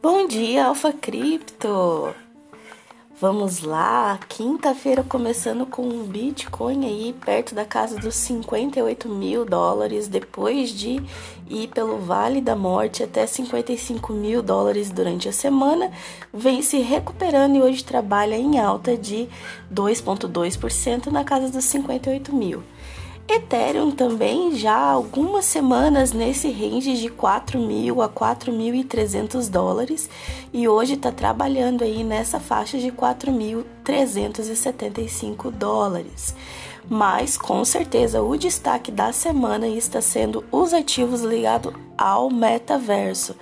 Bom dia, Alfa Cripto! Vamos lá, quinta-feira começando com um Bitcoin aí perto da casa dos 58 mil dólares, depois de ir pelo Vale da Morte até 55 mil dólares durante a semana, vem se recuperando e hoje trabalha em alta de 2,2% na casa dos 58 mil. Ethereum também já há algumas semanas nesse range de 4.000 a 4.300 dólares e hoje está trabalhando aí nessa faixa de 4.375 dólares. Mas com certeza o destaque da semana está sendo os ativos ligados ao metaverso.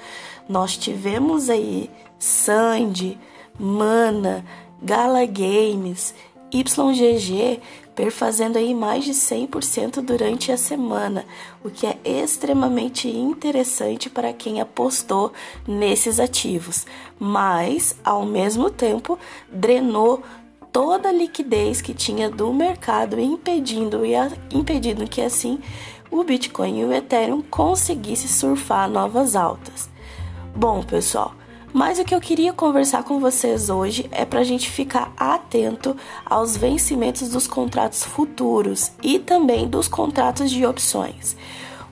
Nós tivemos aí Sandy, Mana, Gala Games, YGG perfazendo aí mais de 100% durante a semana, o que é extremamente interessante para quem apostou nesses ativos, mas ao mesmo tempo drenou toda a liquidez que tinha do mercado, impedindo e impedindo que assim o Bitcoin e o Ethereum conseguissem surfar novas altas. Bom, pessoal, mas o que eu queria conversar com vocês hoje é para a gente ficar atento aos vencimentos dos contratos futuros e também dos contratos de opções.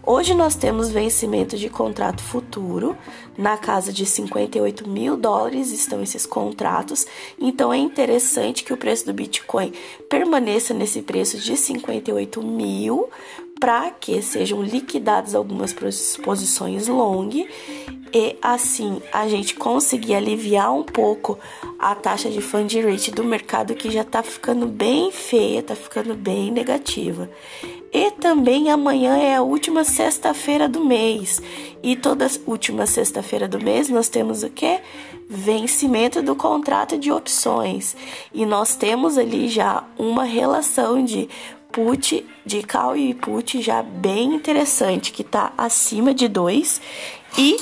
Hoje nós temos vencimento de contrato futuro na casa de 58 mil dólares estão esses contratos, então é interessante que o preço do Bitcoin permaneça nesse preço de 58 mil para que sejam liquidadas algumas posições long e assim a gente conseguir aliviar um pouco a taxa de fund rate do mercado que já está ficando bem feia, está ficando bem negativa. E também amanhã é a última sexta-feira do mês. E toda última sexta-feira do mês nós temos o que? Vencimento do contrato de opções. E nós temos ali já uma relação de put, de call e put já bem interessante, que está acima de 2 e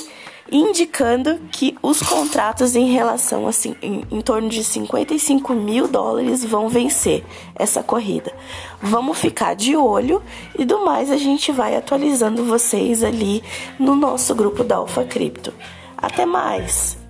indicando que os contratos em relação assim, em, em torno de 55 mil dólares vão vencer essa corrida. Vamos ficar de olho e do mais a gente vai atualizando vocês ali no nosso grupo da Alfa Cripto. Até mais!